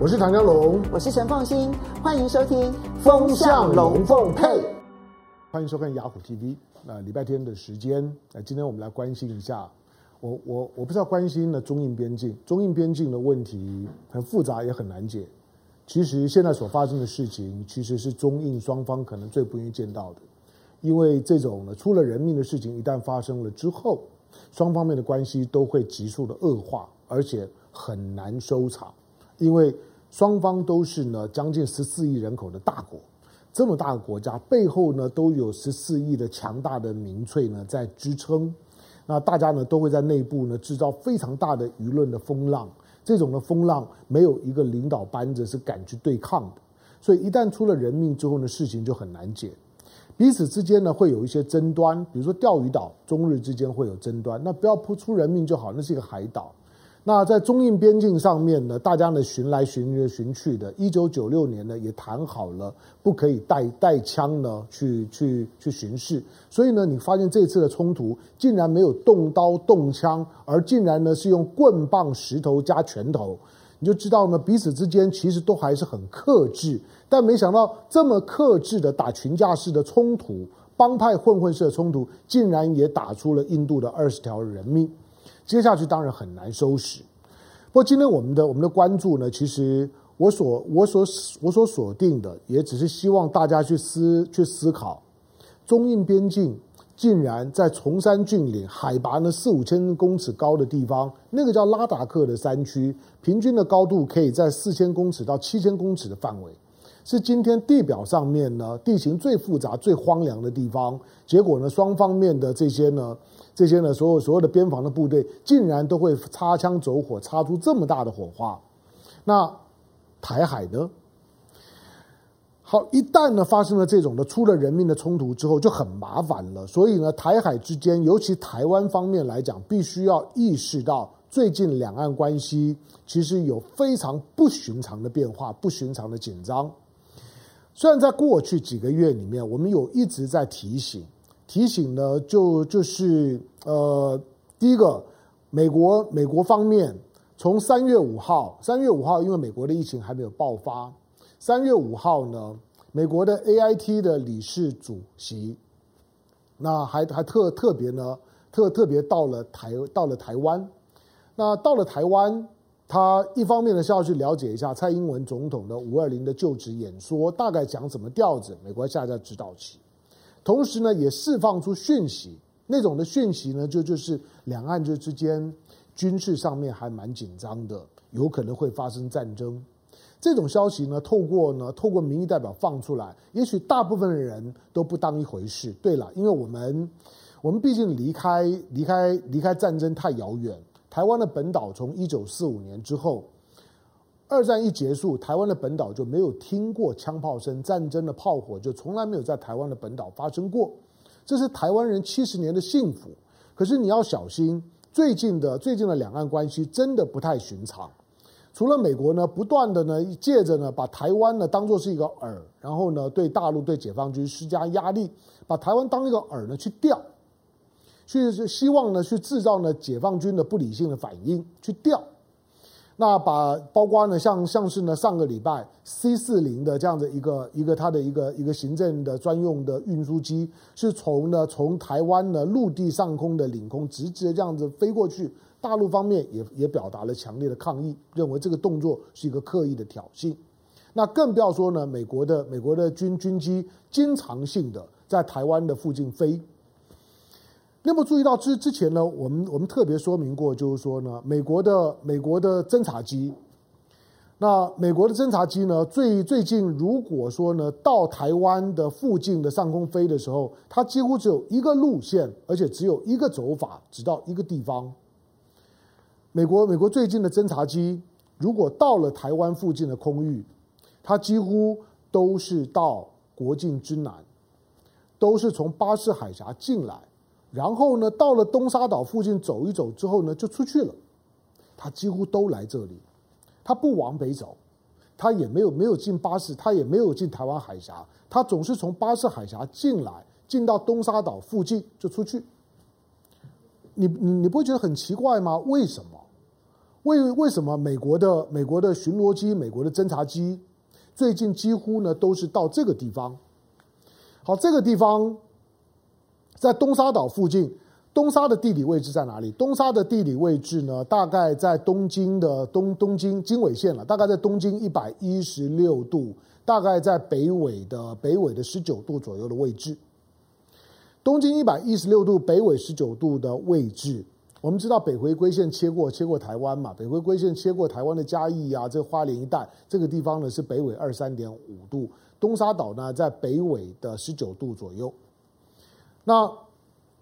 我是唐江龙，我是陈凤新，欢迎收听《风向龙凤配》，欢迎收看雅虎 TV。那礼拜天的时间，那今天我们来关心一下，我我我不知道关心的中印边境，中印边境的问题很复杂也很难解。其实现在所发生的事情，其实是中印双方可能最不愿意见到的，因为这种呢出了人命的事情一旦发生了之后，双方面的关系都会急速的恶化，而且很难收场，因为。双方都是呢将近十四亿人口的大国，这么大的国家背后呢都有十四亿的强大的民粹呢在支撑，那大家呢都会在内部呢制造非常大的舆论的风浪，这种的风浪没有一个领导班子是敢去对抗的，所以一旦出了人命之后呢事情就很难解，彼此之间呢会有一些争端，比如说钓鱼岛中日之间会有争端，那不要扑出人命就好，那是一个海岛。那在中印边境上面呢，大家呢寻来寻去寻去的，一九九六年呢也谈好了，不可以带带枪呢去去去巡视，所以呢，你发现这次的冲突竟然没有动刀动枪，而竟然呢是用棍棒、石头加拳头，你就知道呢彼此之间其实都还是很克制，但没想到这么克制的打群架式的冲突，帮派混混式的冲突，竟然也打出了印度的二十条人命。接下去当然很难收拾。不过今天我们的我们的关注呢，其实我所我所我所锁定的，也只是希望大家去思去思考，中印边境竟然在崇山峻岭、海拔呢四五千公尺高的地方，那个叫拉达克的山区，平均的高度可以在四千公尺到七千公尺的范围，是今天地表上面呢地形最复杂、最荒凉的地方。结果呢，双方面的这些呢。这些呢，所有所有的边防的部队，竟然都会擦枪走火，擦出这么大的火花。那台海呢？好，一旦呢发生了这种的出了人命的冲突之后，就很麻烦了。所以呢，台海之间，尤其台湾方面来讲，必须要意识到，最近两岸关系其实有非常不寻常的变化，不寻常的紧张。虽然在过去几个月里面，我们有一直在提醒。提醒呢，就就是呃，第一个，美国美国方面从三月五号，三月五号，因为美国的疫情还没有爆发，三月五号呢，美国的 AIT 的理事主席，那还还特特别呢，特特别到了台到了台湾，那到了台湾，他一方面呢是要去了解一下蔡英文总统的五二零的就职演说，大概讲什么调子，美国现在在指导期。同时呢，也释放出讯息，那种的讯息呢，就就是两岸这之间军事上面还蛮紧张的，有可能会发生战争。这种消息呢，透过呢，透过民意代表放出来，也许大部分的人都不当一回事。对了，因为我们我们毕竟离开离开离开战争太遥远，台湾的本岛从一九四五年之后。二战一结束，台湾的本岛就没有听过枪炮声，战争的炮火就从来没有在台湾的本岛发生过。这是台湾人七十年的幸福。可是你要小心，最近的最近的两岸关系真的不太寻常。除了美国呢，不断的呢借着呢把台湾呢当做是一个饵，然后呢对大陆对解放军施加压力，把台湾当一个饵呢去钓，去希望呢去制造呢解放军的不理性的反应去钓。那把包括呢，像像是呢，上个礼拜 C 四零的这样的一个一个它的一个一个行政的专用的运输机，是从呢从台湾的陆地上空的领空直接这样子飞过去，大陆方面也也表达了强烈的抗议，认为这个动作是一个刻意的挑衅。那更不要说呢，美国的美国的军军机经常性的在台湾的附近飞。那么注意到之之前呢，我们我们特别说明过，就是说呢，美国的美国的侦察机，那美国的侦察机呢，最最近如果说呢，到台湾的附近的上空飞的时候，它几乎只有一个路线，而且只有一个走法，只到一个地方。美国美国最近的侦察机，如果到了台湾附近的空域，它几乎都是到国境之南，都是从巴士海峡进来。然后呢，到了东沙岛附近走一走之后呢，就出去了。他几乎都来这里，他不往北走，他也没有没有进巴士，他也没有进台湾海峡，他总是从巴士海峡进来，进到东沙岛附近就出去。你你你不会觉得很奇怪吗？为什么？为为什么美国的美国的巡逻机、美国的侦察机最近几乎呢都是到这个地方？好，这个地方在东沙岛附近。东沙的地理位置在哪里？东沙的地理位置呢，大概在东京的东东京经纬线了，大概在东京一百一十六度，大概在北纬的北纬的十九度左右的位置。东京一百一十六度，北纬十九度的位置。我们知道北回归线切过切过台湾嘛？北回归线切过台湾的嘉义啊，这花莲一带，这个地方呢是北纬二三点五度。东沙岛呢在北纬的十九度左右。那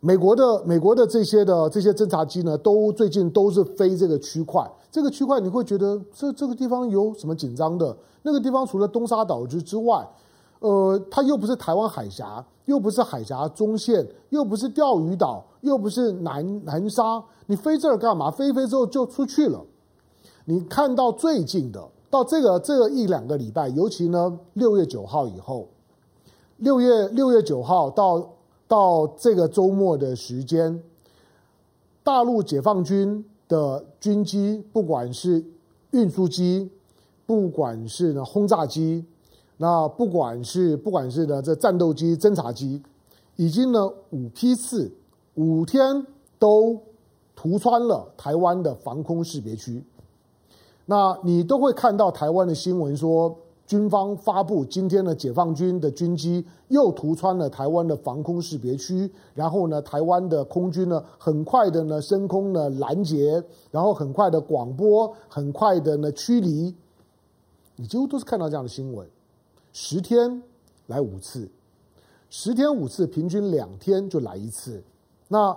美国的美国的这些的这些侦察机呢，都最近都是飞这个区块。这个区块你会觉得这这个地方有什么紧张的？那个地方除了东沙岛之之外，呃，它又不是台湾海峡，又不是海峡中线，又不是钓鱼岛，又不是南南沙。你飞这儿干嘛？飞飞之后就出去了。你看到最近的，到这个这个一两个礼拜，尤其呢六月九号以后，六月六月九号到。到这个周末的时间，大陆解放军的军机，不管是运输机，不管是呢轰炸机，那不管是不管是呢这战斗机、侦察机，已经呢五批次五天都突穿了台湾的防空识别区，那你都会看到台湾的新闻说。军方发布今天的解放军的军机又突穿了台湾的防空识别区，然后呢，台湾的空军呢很快的呢升空呢拦截，然后很快的广播，很快的呢驱离，你几乎都是看到这样的新闻，十天来五次，十天五次，平均两天就来一次，那。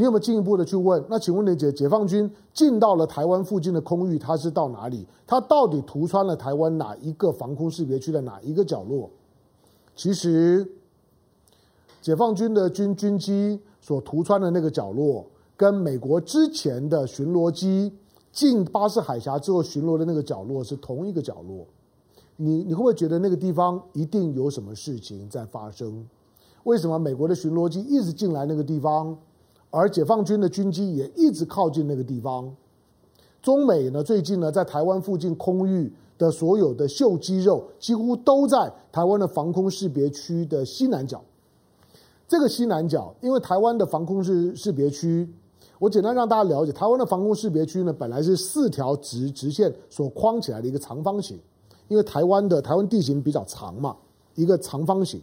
你有没有进一步的去问？那请问你解解放军进到了台湾附近的空域，它是到哪里？它到底突穿了台湾哪一个防空识别区的哪一个角落？其实，解放军的军军机所突穿的那个角落，跟美国之前的巡逻机进巴士海峡之后巡逻的那个角落是同一个角落。你你会不会觉得那个地方一定有什么事情在发生？为什么美国的巡逻机一直进来那个地方？而解放军的军机也一直靠近那个地方。中美呢，最近呢，在台湾附近空域的所有的秀肌肉，几乎都在台湾的防空识别区的西南角。这个西南角，因为台湾的防空识识别区，我简单让大家了解，台湾的防空识别区呢，本来是四条直直线所框起来的一个长方形。因为台湾的台湾地形比较长嘛，一个长方形。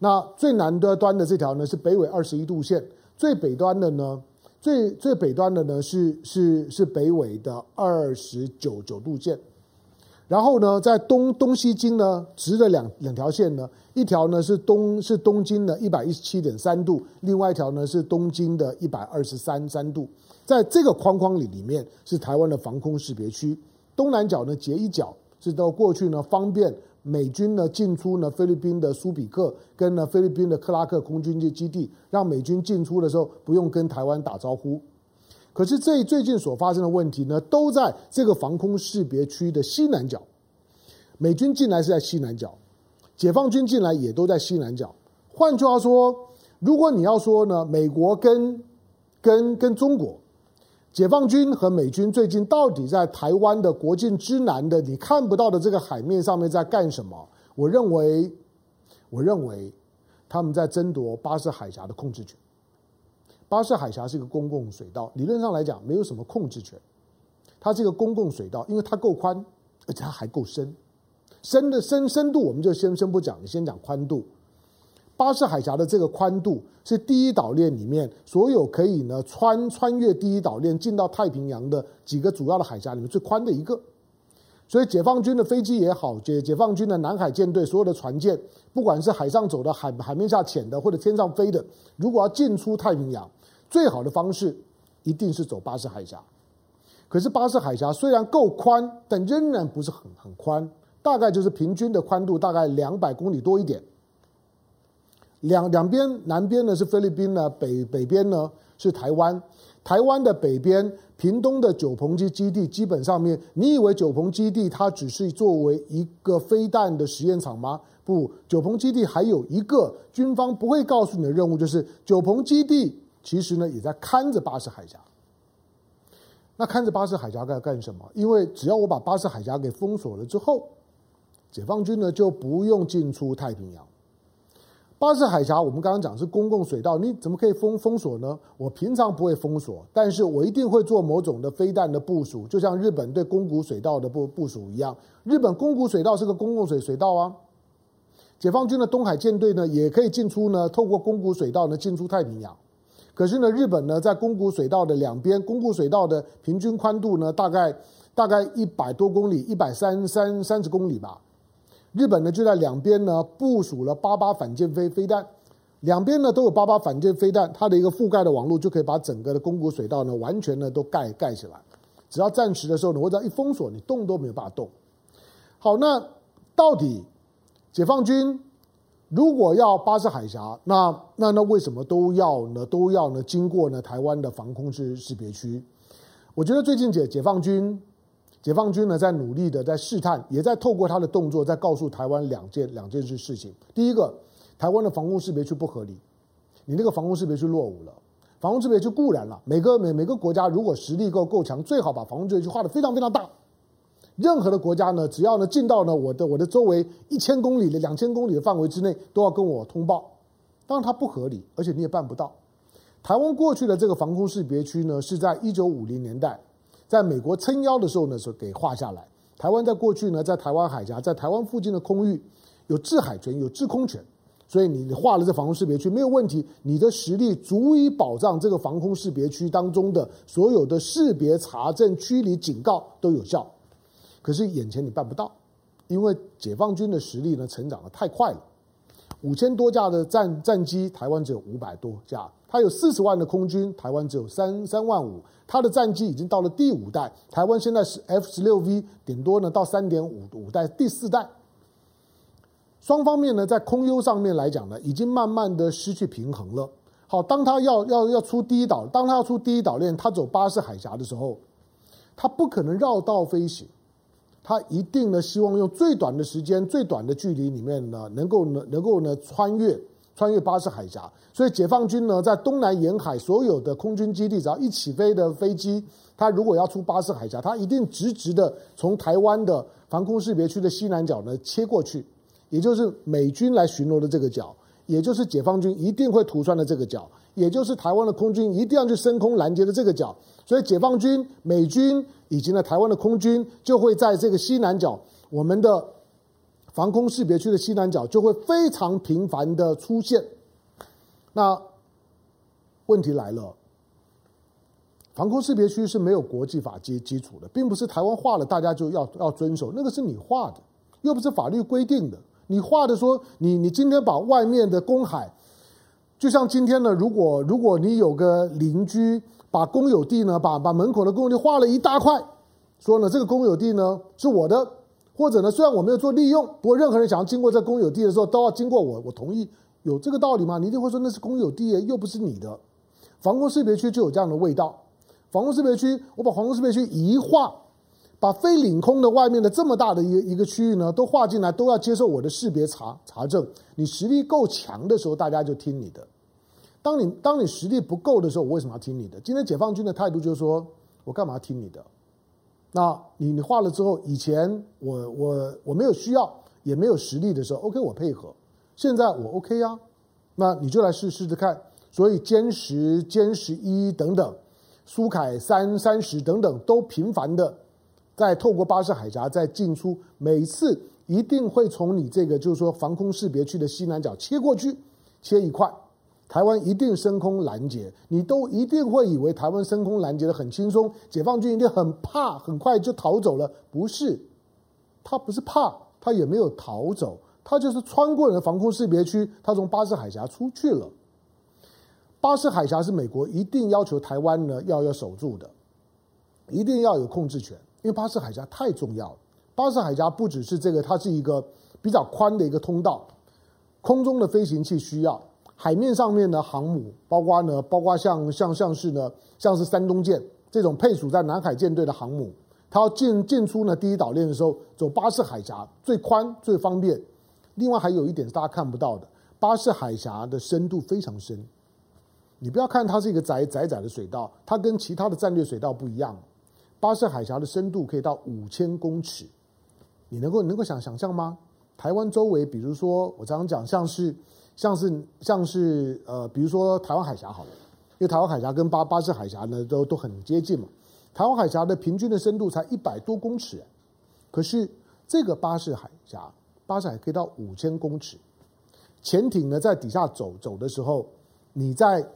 那最南端端的这条呢，是北纬二十一度线。最北端的呢，最最北端的呢是是是北纬的二十九九度线，然后呢，在东东西经呢直的两两条线呢，一条呢是东是东经的一百一十七点三度，另外一条呢是东经的一百二十三三度，在这个框框里里面是台湾的防空识别区，东南角呢截一角是到过去呢方便。美军呢进出呢菲律宾的苏比克跟呢菲律宾的克拉克空军基地，让美军进出的时候不用跟台湾打招呼。可是这最近所发生的问题呢，都在这个防空识别区的西南角。美军进来是在西南角，解放军进来也都在西南角。换句话说，如果你要说呢，美国跟跟跟中国。解放军和美军最近到底在台湾的国境之南的你看不到的这个海面上面在干什么？我认为，我认为他们在争夺巴士海峡的控制权。巴士海峡是一个公共水道，理论上来讲没有什么控制权。它是一个公共水道，因为它够宽，而且它还够深。深的深深度我们就先先不讲，你先讲宽度。巴士海峡的这个宽度是第一岛链里面所有可以呢穿穿越第一岛链进到太平洋的几个主要的海峡里面最宽的一个，所以解放军的飞机也好，解解放军的南海舰队所有的船舰，不管是海上走的、海海面下潜的或者天上飞的，如果要进出太平洋，最好的方式一定是走巴士海峡。可是巴士海峡虽然够宽，但仍然不是很很宽，大概就是平均的宽度大概两百公里多一点。两两边，南边呢是菲律宾呢，北北边呢是台湾。台湾的北边，屏东的九鹏基基地，基本上面，你以为九鹏基地它只是作为一个飞弹的实验场吗？不，九鹏基地还有一个军方不会告诉你的任务，就是九鹏基地其实呢也在看着巴士海峡。那看着巴士海峡该干什么？因为只要我把巴士海峡给封锁了之后，解放军呢就不用进出太平洋。巴士海峡我们刚刚讲是公共水道，你怎么可以封封锁呢？我平常不会封锁，但是我一定会做某种的飞弹的部署，就像日本对宫古水道的部部署一样。日本宫古水道是个公共水水道啊。解放军的东海舰队呢也可以进出呢，透过宫古水道呢进出太平洋。可是呢，日本呢，在宫古水道的两边，宫古水道的平均宽度呢，大概大概一百多公里，一百三三三十公里吧。日本呢，就在两边呢部署了八八反舰飞飞弹，两边呢都有八八反舰飞弹，它的一个覆盖的网络就可以把整个的宫古水道呢完全呢都盖盖起来。只要战时的时候呢，我只要一封锁，你动都没有办法动。好，那到底解放军？如果要巴士海峡，那那那为什么都要呢？都要呢？经过呢台湾的防空识识别区？我觉得最近解解放军，解放军呢在努力的在试探，也在透过他的动作在告诉台湾两件两件事事情。第一个，台湾的防空识别区不合理，你那个防空识别区落伍了。防空识别区固然了，每个每每个国家如果实力够够强，最好把防空识别区画得非常非常大。任何的国家呢，只要呢进到呢我的我的周围一千公里的两千公里的范围之内，都要跟我通报。当然它不合理，而且你也办不到。台湾过去的这个防空识别区呢，是在一九五零年代，在美国撑腰的时候呢，是给画下来。台湾在过去呢，在台湾海峡，在台湾附近的空域有制海权，有制空权，所以你画了这防空识别区没有问题，你的实力足以保障这个防空识别区当中的所有的识别、查证、驱离、警告都有效。可是眼前你办不到，因为解放军的实力呢成长得太快了，五千多架的战战机，台湾只有五百多架，它有四十万的空军，台湾只有三三万五，它的战机已经到了第五代，台湾现在是 F 十六 V，顶多呢到三点五五代第四代，双方面呢在空优上面来讲呢，已经慢慢的失去平衡了。好，当他要要要出第一岛，当他要出第一岛链，他走巴士海峡的时候，他不可能绕道飞行。他一定呢，希望用最短的时间、最短的距离里面呢，能够呢，能够呢穿越穿越巴士海峡。所以解放军呢，在东南沿海所有的空军基地，只要一起飞的飞机，它如果要出巴士海峡，它一定直直的从台湾的防空识别区的西南角呢切过去，也就是美军来巡逻的这个角，也就是解放军一定会突穿的这个角，也就是台湾的空军一定要去升空拦截的这个角。所以解放军、美军。以及呢，台湾的空军就会在这个西南角，我们的防空识别区的西南角就会非常频繁的出现。那问题来了，防空识别区是没有国际法基基础的，并不是台湾画了大家就要要遵守，那个是你画的，又不是法律规定的。你画的说，你你今天把外面的公海，就像今天呢，如果如果你有个邻居。把公有地呢，把把门口的公有地划了一大块，说呢，这个公有地呢是我的，或者呢，虽然我没有做利用，不过任何人想要经过这公有地的时候，都要经过我，我同意，有这个道理吗？你一定会说那是公有地，又不是你的。防空识别区就有这样的味道。防空识别区，我把防空识别区一划，把非领空的外面的这么大的一个一个区域呢，都划进来，都要接受我的识别查查证。你实力够强的时候，大家就听你的。当你当你实力不够的时候，我为什么要听你的？今天解放军的态度就是说，我干嘛听你的？那你你画了之后，以前我我我没有需要，也没有实力的时候，OK，我配合。现在我 OK 呀，那你就来试试着看。所以歼十、歼十一等等，苏凯三、三十等等，都频繁的在透过巴士海峡再进出，每次一定会从你这个就是说防空识别区的西南角切过去，切一块。台湾一定升空拦截，你都一定会以为台湾升空拦截的很轻松，解放军一定很怕，很快就逃走了。不是，他不是怕，他也没有逃走，他就是穿过了防空识别区，他从巴士海峡出去了。巴士海峡是美国一定要求台湾呢要要守住的，一定要有控制权，因为巴士海峡太重要了。巴士海峡不只是这个，它是一个比较宽的一个通道，空中的飞行器需要。海面上面的航母，包括呢，包括像像像是呢，像是山东舰这种配属在南海舰队的航母，它要进进出呢第一岛链的时候，走巴士海峡最宽最方便。另外还有一点是大家看不到的，巴士海峡的深度非常深。你不要看它是一个窄窄窄的水道，它跟其他的战略水道不一样。巴士海峡的深度可以到五千公尺，你能够能够想想象吗？台湾周围，比如说我常常讲，像是像是像是呃，比如说台湾海峡好了，因为台湾海峡跟巴巴士海峡呢都都很接近嘛。台湾海峡的平均的深度才一百多公尺，可是这个巴士海峡，巴士海可以到五千公尺。潜艇呢在底下走走的时候，你在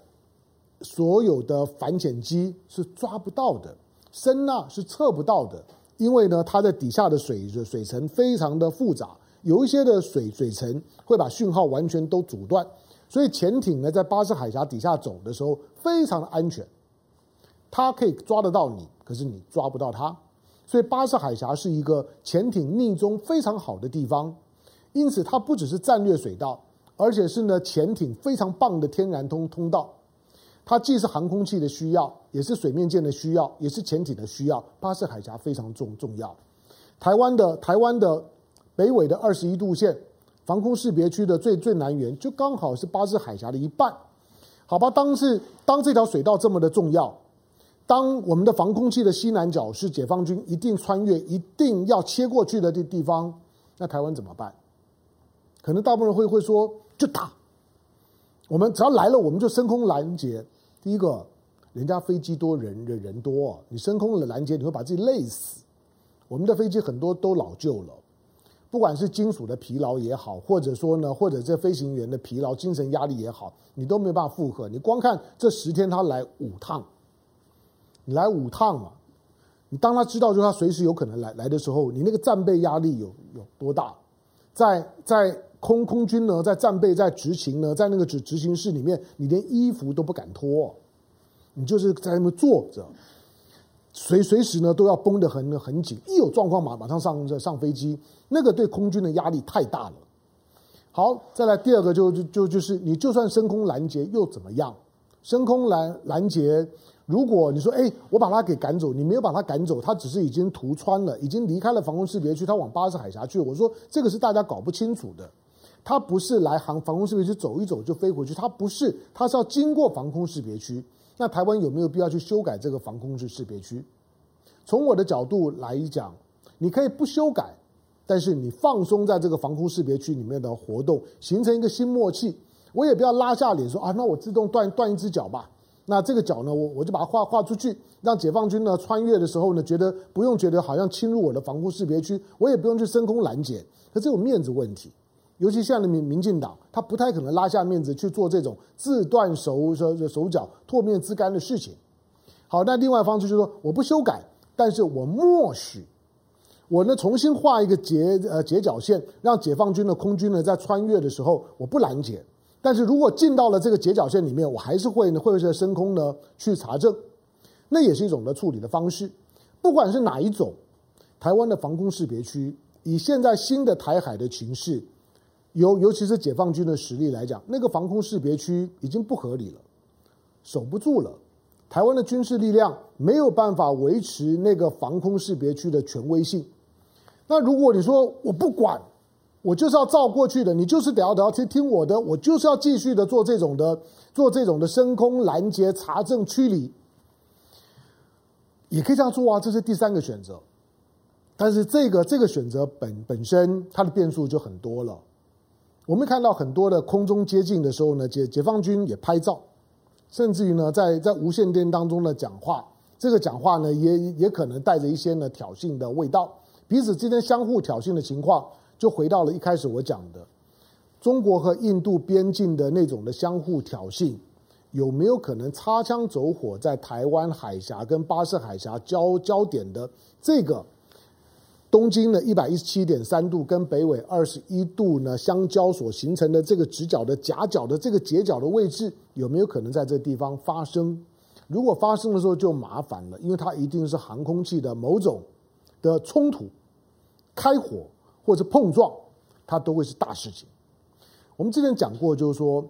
所有的反潜机是抓不到的，声呐是测不到的，因为呢它在底下的水水层非常的复杂，有一些的水水层会把讯号完全都阻断，所以潜艇呢在巴士海峡底下走的时候非常的安全，它可以抓得到你，可是你抓不到它，所以巴士海峡是一个潜艇匿踪非常好的地方，因此它不只是战略水道。而且是呢，潜艇非常棒的天然通通道，它既是航空器的需要，也是水面舰的需要，也是潜艇的需要。巴士海峡非常重重要。台湾的台湾的北纬的二十一度线防空识别区的最最南缘，就刚好是巴士海峡的一半。好吧，当是当这条水道这么的重要，当我们的防空器的西南角是解放军一定穿越、一定要切过去的地地方，那台湾怎么办？可能大部分人会会说。就打，我们只要来了，我们就升空拦截。第一个，人家飞机多，人人人多，你升空了拦截，你会把自己累死。我们的飞机很多都老旧了，不管是金属的疲劳也好，或者说呢，或者这飞行员的疲劳、精神压力也好，你都没办法负荷。你光看这十天他来五趟，你来五趟嘛，你当他知道就他随时有可能来来的时候，你那个战备压力有有多大？在在。空空军呢，在战备、在执勤呢，在那个执执行室里面，你连衣服都不敢脱，你就是在那边坐着，随随时呢都要绷得很很紧，一有状况马马上上上飞机，那个对空军的压力太大了。好，再来第二个就就就就是你就算升空拦截又怎么样？升空拦拦截，如果你说哎，我把他给赶走，你没有把他赶走，他只是已经突穿了，已经离开了防空识别区，他往巴士海峡去。我说这个是大家搞不清楚的。他不是来航防空识别区走一走就飞回去，他不是，他是要经过防空识别区。那台湾有没有必要去修改这个防空识别区？从我的角度来讲，你可以不修改，但是你放松在这个防空识别区里面的活动，形成一个新默契。我也不要拉下脸说啊，那我自动断断一只脚吧。那这个脚呢，我我就把它画画出去，让解放军呢穿越的时候呢，觉得不用觉得好像侵入我的防空识别区，我也不用去升空拦截，可这有面子问题。尤其现在的民民进党，他不太可能拉下面子去做这种自断手手手脚、唾面自干的事情。好，那另外方式就是说，我不修改，但是我默许，我呢重新画一个截呃截角线，让解放军的空军呢在穿越的时候，我不拦截。但是如果进到了这个截角线里面，我还是会呢会在升空呢去查证，那也是一种的处理的方式。不管是哪一种，台湾的防空识别区，以现在新的台海的情势。尤尤其是解放军的实力来讲，那个防空识别区已经不合理了，守不住了。台湾的军事力量没有办法维持那个防空识别区的权威性。那如果你说我不管，我就是要照过去的，你就是得要得要听听我的，我就是要继续的做这种的做这种的升空拦截查证驱离，也可以这样做啊。这是第三个选择，但是这个这个选择本本身它的变数就很多了。我们看到很多的空中接近的时候呢，解解放军也拍照，甚至于呢，在在无线电当中的讲话，这个讲话呢，也也可能带着一些呢挑衅的味道，彼此之间相互挑衅的情况，就回到了一开始我讲的，中国和印度边境的那种的相互挑衅，有没有可能擦枪走火在台湾海峡跟巴士海峡交交点的这个？东经的一百一十七点三度跟北纬二十一度呢相交所形成的这个直角的夹角的这个截角的位置，有没有可能在这个地方发生？如果发生的时候就麻烦了，因为它一定是航空器的某种的冲突、开火或者碰撞，它都会是大事情。我们之前讲过，就是说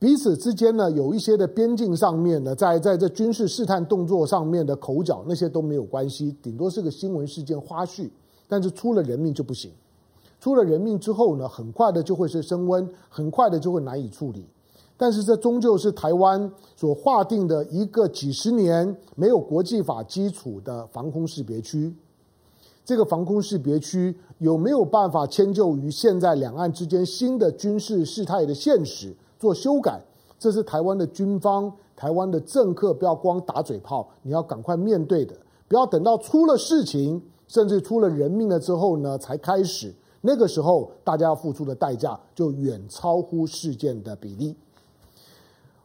彼此之间呢有一些的边境上面呢，在在这军事试探动作上面的口角，那些都没有关系，顶多是个新闻事件花絮。但是出了人命就不行，出了人命之后呢，很快的就会是升温，很快的就会难以处理。但是这终究是台湾所划定的一个几十年没有国际法基础的防空识别区。这个防空识别区有没有办法迁就于现在两岸之间新的军事事态的现实做修改？这是台湾的军方、台湾的政客不要光打嘴炮，你要赶快面对的，不要等到出了事情，甚至出了人命了之后呢，才开始。那个时候大家要付出的代价就远超乎事件的比例。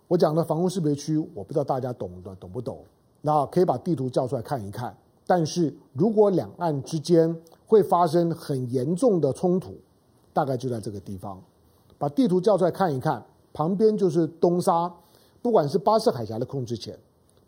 我讲的防空识别区，我不知道大家懂的懂不懂？那可以把地图叫出来看一看。但是如果两岸之间会发生很严重的冲突，大概就在这个地方。把地图叫出来看一看，旁边就是东沙，不管是巴士海峡的控制权，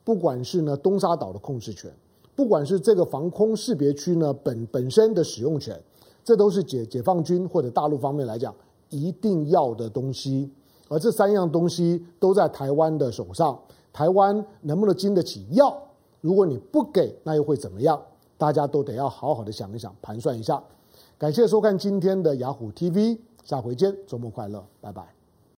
不管是呢东沙岛的控制权，不管是这个防空识别区呢本本身的使用权，这都是解解放军或者大陆方面来讲一定要的东西。而这三样东西都在台湾的手上，台湾能不能经得起要？如果你不给，那又会怎么样？大家都得要好好的想一想，盘算一下。感谢收看今天的雅虎 TV，下回见，周末快乐，拜拜。